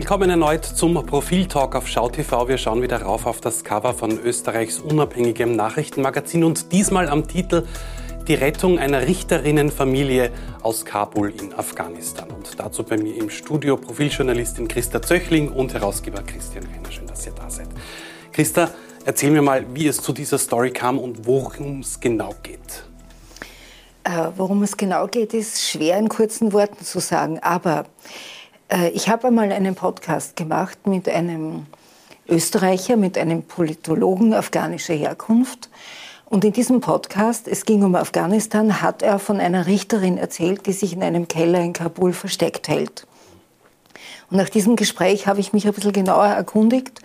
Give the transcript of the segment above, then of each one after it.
Willkommen erneut zum Profiltalk auf SchauTV. Wir schauen wieder rauf auf das Cover von Österreichs unabhängigem Nachrichtenmagazin und diesmal am Titel die Rettung einer Richterinnenfamilie aus Kabul in Afghanistan. Und dazu bei mir im Studio Profiljournalistin Christa Zöchling und Herausgeber Christian Reiner. Schön, dass ihr da seid. Christa, erzähl mir mal, wie es zu dieser Story kam und worum es genau geht. Äh, worum es genau geht, ist schwer in kurzen Worten zu sagen. Aber ich habe einmal einen Podcast gemacht mit einem Österreicher, mit einem Politologen afghanischer Herkunft. Und in diesem Podcast, es ging um Afghanistan, hat er von einer Richterin erzählt, die sich in einem Keller in Kabul versteckt hält. Und nach diesem Gespräch habe ich mich ein bisschen genauer erkundigt.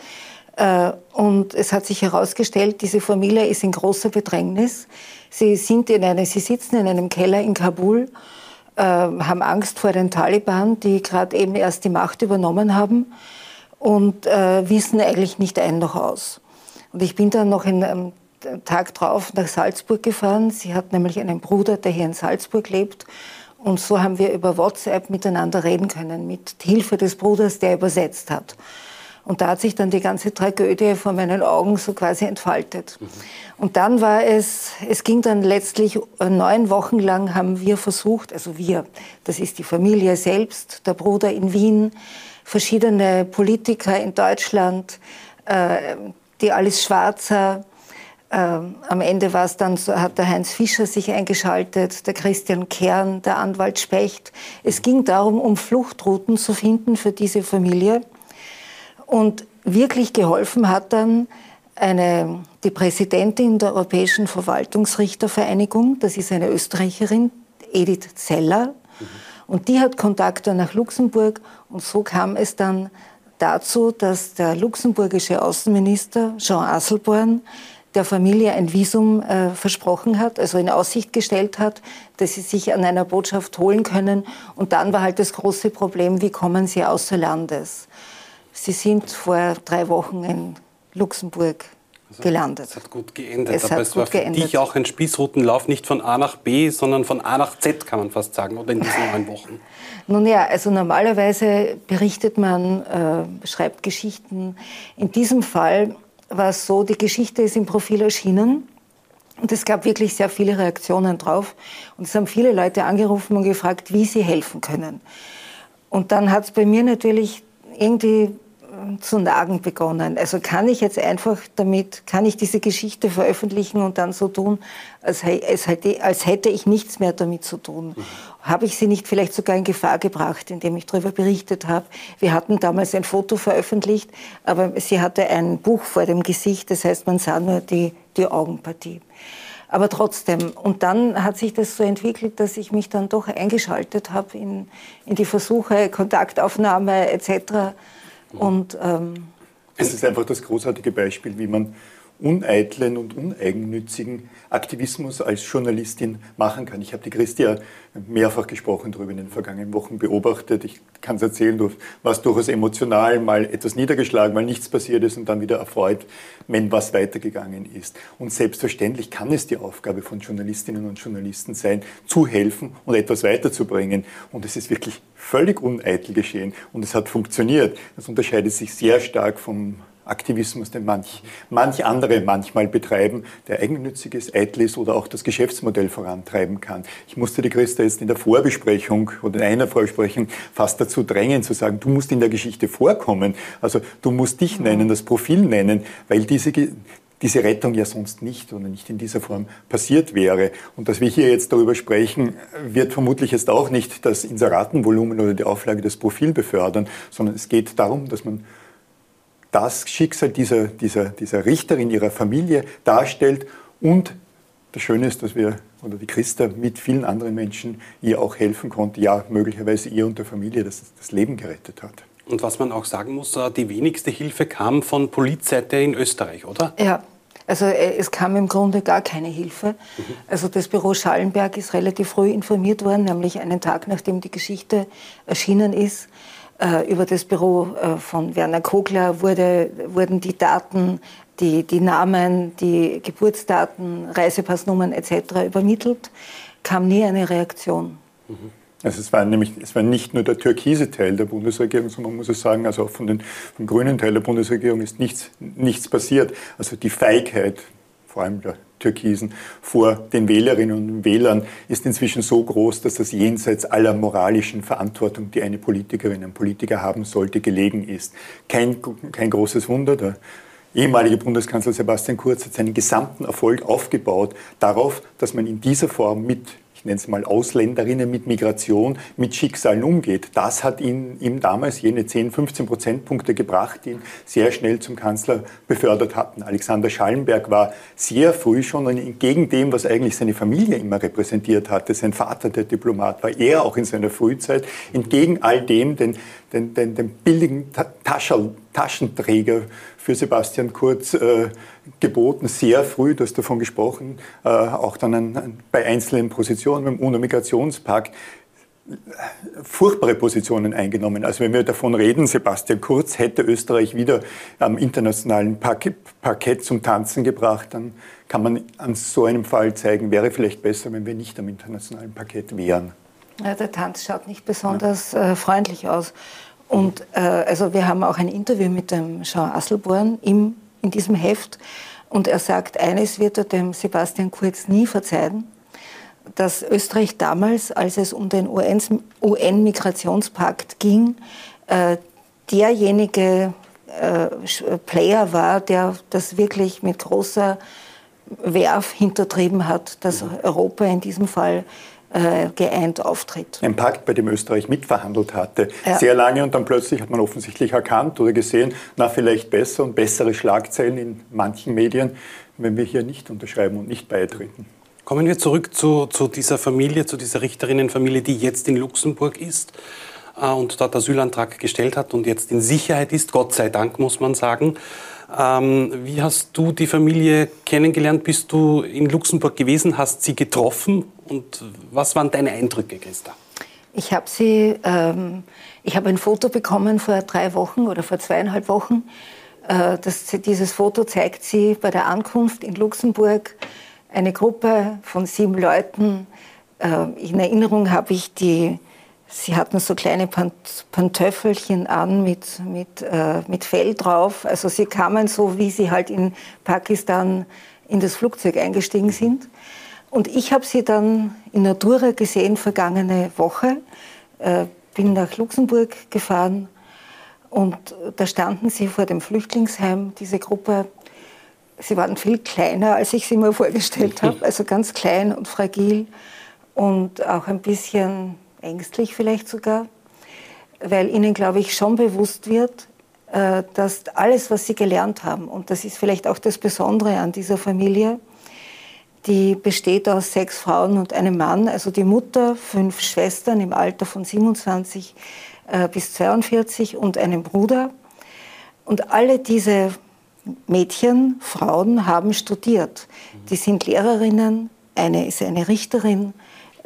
Äh, und es hat sich herausgestellt, diese Familie ist in großer Bedrängnis. Sie, sind in eine, sie sitzen in einem Keller in Kabul äh, haben Angst vor den Taliban, die gerade eben erst die Macht übernommen haben und äh, wissen eigentlich nicht ein noch aus. Und ich bin dann noch in einem Tag drauf nach Salzburg gefahren. Sie hat nämlich einen Bruder, der hier in Salzburg lebt. Und so haben wir über WhatsApp miteinander reden können, mit Hilfe des Bruders, der übersetzt hat. Und da hat sich dann die ganze Tragödie vor meinen Augen so quasi entfaltet. Mhm. Und dann war es, es ging dann letztlich äh, neun Wochen lang haben wir versucht, also wir, das ist die Familie selbst, der Bruder in Wien, verschiedene Politiker in Deutschland, äh, die Alice Schwarzer, äh, am Ende war es dann, so, hat der Heinz Fischer sich eingeschaltet, der Christian Kern, der Anwalt Specht. Es ging darum, um Fluchtrouten zu finden für diese Familie. Und wirklich geholfen hat dann eine, die Präsidentin der Europäischen Verwaltungsrichtervereinigung, das ist eine Österreicherin, Edith Zeller. Mhm. Und die hat Kontakte nach Luxemburg. Und so kam es dann dazu, dass der luxemburgische Außenminister Jean Asselborn der Familie ein Visum äh, versprochen hat, also in Aussicht gestellt hat, dass sie sich an einer Botschaft holen können. Und dann war halt das große Problem, wie kommen sie außer Landes? Sie sind vor drei Wochen in Luxemburg also, gelandet. Es hat gut geendet, es aber es war für geendet. dich auch ein Spießrutenlauf, nicht von A nach B, sondern von A nach Z, kann man fast sagen, oder in diesen neun Wochen. Nun ja, also normalerweise berichtet man, äh, schreibt Geschichten. In diesem Fall war es so, die Geschichte ist im Profil erschienen. Und es gab wirklich sehr viele Reaktionen drauf. Und es haben viele Leute angerufen und gefragt, wie sie helfen können. Und dann hat es bei mir natürlich irgendwie zu nagen begonnen. Also kann ich jetzt einfach damit, kann ich diese Geschichte veröffentlichen und dann so tun, als, als hätte ich nichts mehr damit zu tun. Mhm. Habe ich sie nicht vielleicht sogar in Gefahr gebracht, indem ich darüber berichtet habe? Wir hatten damals ein Foto veröffentlicht, aber sie hatte ein Buch vor dem Gesicht, das heißt, man sah nur die, die Augenpartie. Aber trotzdem, und dann hat sich das so entwickelt, dass ich mich dann doch eingeschaltet habe in, in die Versuche, Kontaktaufnahme etc. Und, ähm, es ist einfach das großartige Beispiel, wie man uneitlen und uneigennützigen Aktivismus als Journalistin machen kann. Ich habe die Christia mehrfach gesprochen darüber in den vergangenen Wochen beobachtet. Ich kann es erzählen, du warst durchaus emotional, mal etwas niedergeschlagen, mal nichts passiert ist und dann wieder erfreut, wenn was weitergegangen ist. Und selbstverständlich kann es die Aufgabe von Journalistinnen und Journalisten sein, zu helfen und etwas weiterzubringen. Und es ist wirklich völlig uneitel geschehen und es hat funktioniert. Das unterscheidet sich sehr stark vom Aktivismus, den manch, manch andere manchmal betreiben, der eigennützig ist, eitel ist oder auch das Geschäftsmodell vorantreiben kann. Ich musste die Christa jetzt in der Vorbesprechung oder in einer Vorbesprechung fast dazu drängen, zu sagen, du musst in der Geschichte vorkommen. Also du musst dich nennen, das Profil nennen, weil diese, diese Rettung ja sonst nicht oder nicht in dieser Form passiert wäre. Und dass wir hier jetzt darüber sprechen, wird vermutlich jetzt auch nicht das Inseratenvolumen oder die Auflage des Profil befördern, sondern es geht darum, dass man das Schicksal dieser, dieser, dieser Richterin, ihrer Familie darstellt. Und das Schöne ist, dass wir oder die Christa mit vielen anderen Menschen ihr auch helfen konnte, ja, möglicherweise ihr und der Familie das, das Leben gerettet hat. Und was man auch sagen muss, äh, die wenigste Hilfe kam von Polizseite in Österreich, oder? Ja, also äh, es kam im Grunde gar keine Hilfe. Mhm. Also das Büro Schallenberg ist relativ früh informiert worden, nämlich einen Tag nachdem die Geschichte erschienen ist. Äh, über das Büro äh, von Werner Kogler wurde, wurden die Daten, die, die Namen, die Geburtsdaten, Reisepassnummern etc. übermittelt, kam nie eine Reaktion. Mhm. Also es war nämlich, es war nicht nur der türkise Teil der Bundesregierung, sondern man muss es sagen, also auch von den, vom grünen Teil der Bundesregierung ist nichts, nichts passiert. Also die Feigheit, vor allem der Türkisen, vor den Wählerinnen und Wählern ist inzwischen so groß, dass das jenseits aller moralischen Verantwortung, die eine Politikerin, ein Politiker haben sollte, gelegen ist. Kein, kein großes Wunder. Der ehemalige Bundeskanzler Sebastian Kurz hat seinen gesamten Erfolg aufgebaut darauf, dass man in dieser Form mit nenne es mal Ausländerinnen mit Migration, mit Schicksalen umgeht. Das hat ihn, ihm damals jene 10, 15 Prozentpunkte gebracht, die ihn sehr schnell zum Kanzler befördert hatten. Alexander Schallenberg war sehr früh schon, entgegen dem, was eigentlich seine Familie immer repräsentiert hatte, sein Vater der Diplomat, war er auch in seiner Frühzeit, entgegen all dem den, den, den, den billigen Taschenträger für Sebastian Kurz äh, geboten, sehr früh, du hast davon gesprochen, äh, auch dann an, bei einzelnen Positionen beim UNO-Migrationspakt furchtbare Positionen eingenommen. Also wenn wir davon reden, Sebastian Kurz hätte Österreich wieder am internationalen Parkett zum Tanzen gebracht, dann kann man an so einem Fall zeigen, wäre vielleicht besser, wenn wir nicht am internationalen Parkett wären. Ja, der Tanz schaut nicht besonders ja. äh, freundlich aus. Und äh, also wir haben auch ein Interview mit dem Jean Asselborn im, in diesem Heft. Und er sagt, eines wird er dem Sebastian Kurz nie verzeihen, dass Österreich damals, als es um den UN-Migrationspakt ging, äh, derjenige äh, Player war, der das wirklich mit großer Werf hintertrieben hat, dass Europa in diesem Fall äh, geeint auftritt. Ein Pakt, bei dem Österreich mitverhandelt hatte, ja. sehr lange und dann plötzlich hat man offensichtlich erkannt oder gesehen, na vielleicht besser und bessere Schlagzeilen in manchen Medien, wenn wir hier nicht unterschreiben und nicht beitreten. Kommen wir zurück zu, zu dieser Familie, zu dieser Richterinnenfamilie, die jetzt in Luxemburg ist äh, und dort Asylantrag gestellt hat und jetzt in Sicherheit ist, Gott sei Dank muss man sagen. Ähm, wie hast du die Familie kennengelernt? Bist du in Luxemburg gewesen? Hast sie getroffen? Und was waren deine Eindrücke, Christa? Ich habe sie, ähm, ich habe ein Foto bekommen vor drei Wochen oder vor zweieinhalb Wochen. Äh, das, dieses Foto zeigt sie bei der Ankunft in Luxemburg. Eine Gruppe von sieben Leuten. Äh, in Erinnerung habe ich die Sie hatten so kleine Pant Pantöffelchen an mit, mit, äh, mit Fell drauf. Also sie kamen so, wie sie halt in Pakistan in das Flugzeug eingestiegen sind. Und ich habe sie dann in Natura gesehen vergangene Woche. Äh, bin nach Luxemburg gefahren und da standen sie vor dem Flüchtlingsheim, diese Gruppe. Sie waren viel kleiner, als ich sie mir vorgestellt habe, also ganz klein und fragil und auch ein bisschen ängstlich vielleicht sogar, weil ihnen, glaube ich, schon bewusst wird, äh, dass alles, was sie gelernt haben, und das ist vielleicht auch das Besondere an dieser Familie, die besteht aus sechs Frauen und einem Mann, also die Mutter, fünf Schwestern im Alter von 27 äh, bis 42 und einem Bruder. Und alle diese Mädchen, Frauen haben studiert. Die sind Lehrerinnen, eine ist eine Richterin,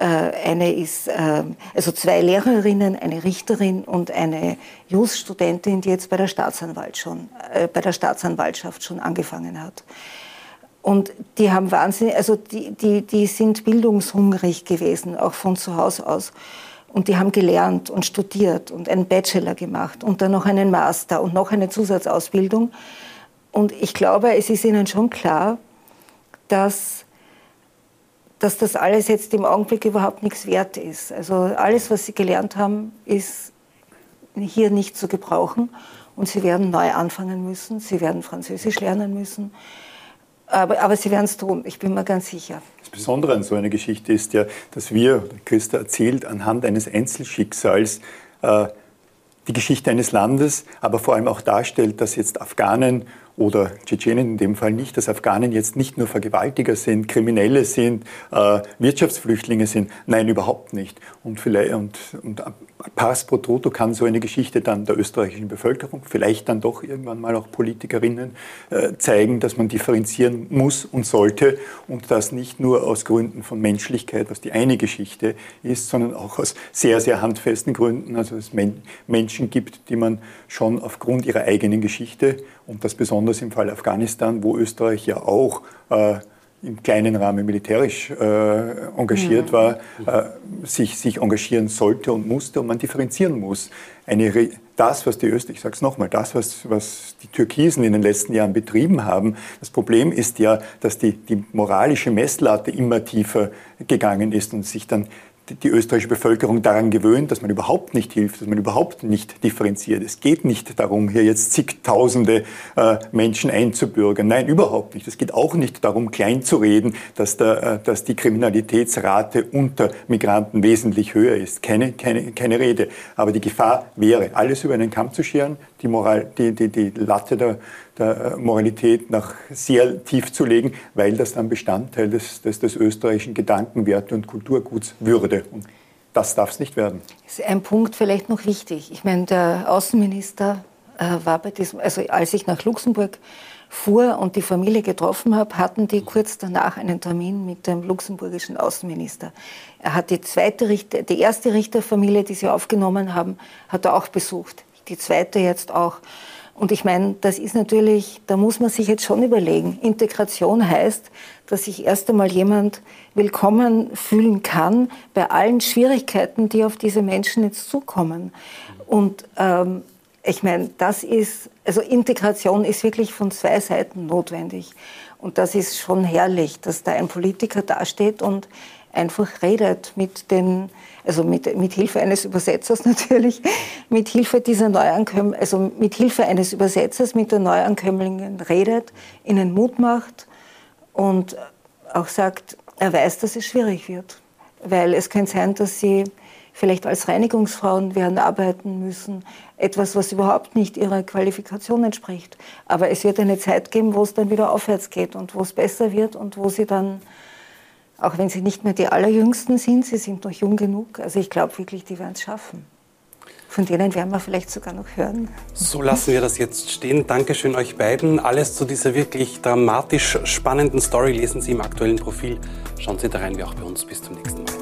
eine ist, äh, also zwei Lehrerinnen, eine Richterin und eine Jus-Studentin, die jetzt bei der, Staatsanwalt schon, äh, bei der Staatsanwaltschaft schon angefangen hat. Und die haben wahnsinnig, also die, die, die sind bildungshungrig gewesen, auch von zu Hause aus. Und die haben gelernt und studiert und einen Bachelor gemacht und dann noch einen Master und noch eine Zusatzausbildung. Und ich glaube, es ist ihnen schon klar, dass dass das alles jetzt im Augenblick überhaupt nichts wert ist. Also alles, was sie gelernt haben, ist hier nicht zu gebrauchen. Und sie werden neu anfangen müssen, sie werden Französisch lernen müssen. Aber, aber sie werden es tun, ich bin mir ganz sicher. Das Besondere an so einer Geschichte ist ja, dass wir, Christa erzählt, anhand eines Einzelschicksals äh, die Geschichte eines Landes, aber vor allem auch darstellt, dass jetzt Afghanen oder Tschetschenen in dem Fall nicht, dass Afghanen jetzt nicht nur Vergewaltiger sind, Kriminelle sind, äh, Wirtschaftsflüchtlinge sind. Nein, überhaupt nicht. Und, vielleicht, und, und Pass pro Toto kann so eine Geschichte dann der österreichischen Bevölkerung, vielleicht dann doch irgendwann mal auch Politikerinnen äh, zeigen, dass man differenzieren muss und sollte und das nicht nur aus Gründen von Menschlichkeit, was die eine Geschichte ist, sondern auch aus sehr, sehr handfesten Gründen, also es Men Menschen gibt, die man schon aufgrund ihrer eigenen Geschichte und das besonders im Fall Afghanistan, wo Österreich ja auch äh, im kleinen Rahmen militärisch äh, engagiert war, äh, sich, sich engagieren sollte und musste und man differenzieren muss. Eine, das, was die Österreicher, ich sage es nochmal, das, was, was die Türkisen in den letzten Jahren betrieben haben, das Problem ist ja, dass die, die moralische Messlatte immer tiefer gegangen ist und sich dann die österreichische Bevölkerung daran gewöhnt, dass man überhaupt nicht hilft, dass man überhaupt nicht differenziert. Es geht nicht darum, hier jetzt zigtausende äh, Menschen einzubürgern. Nein, überhaupt nicht. Es geht auch nicht darum, kleinzureden, dass, der, äh, dass die Kriminalitätsrate unter Migranten wesentlich höher ist. Keine, keine, keine Rede. Aber die Gefahr wäre, alles über einen Kamm zu scheren, die, Moral, die, die, die Latte der, der Moralität nach sehr tief zu legen, weil das dann Bestandteil des, des, des österreichischen Gedankenwerte und Kulturguts würde. Und das darf es nicht werden. Ist ein Punkt vielleicht noch wichtig. Ich meine, der Außenminister äh, war bei diesem, also als ich nach Luxemburg fuhr und die Familie getroffen habe, hatten die kurz danach einen Termin mit dem luxemburgischen Außenminister. Er hat die zweite Richter, die erste Richterfamilie, die sie aufgenommen haben, hat er auch besucht. Die zweite jetzt auch. Und ich meine, das ist natürlich, da muss man sich jetzt schon überlegen. Integration heißt, dass sich erst einmal jemand willkommen fühlen kann bei allen Schwierigkeiten, die auf diese Menschen jetzt zukommen. Und ähm, ich meine, das ist, also Integration ist wirklich von zwei Seiten notwendig. Und das ist schon herrlich, dass da ein Politiker dasteht und einfach redet mit den, also mit, mit Hilfe eines Übersetzers natürlich, mit Hilfe dieser Neuankömmlinge, also mit Hilfe eines Übersetzers mit der Neuankömmlingen redet, ihnen Mut macht und auch sagt, er weiß, dass es schwierig wird. Weil es kann sein, dass sie vielleicht als Reinigungsfrauen werden arbeiten müssen, etwas, was überhaupt nicht ihrer Qualifikation entspricht. Aber es wird eine Zeit geben, wo es dann wieder aufwärts geht und wo es besser wird und wo sie dann auch wenn sie nicht mehr die Allerjüngsten sind, sie sind noch jung genug. Also ich glaube wirklich, die werden es schaffen. Von denen werden wir vielleicht sogar noch hören. So lassen wir das jetzt stehen. Dankeschön euch beiden. Alles zu dieser wirklich dramatisch spannenden Story lesen Sie im aktuellen Profil. Schauen Sie da rein, wie auch bei uns. Bis zum nächsten Mal.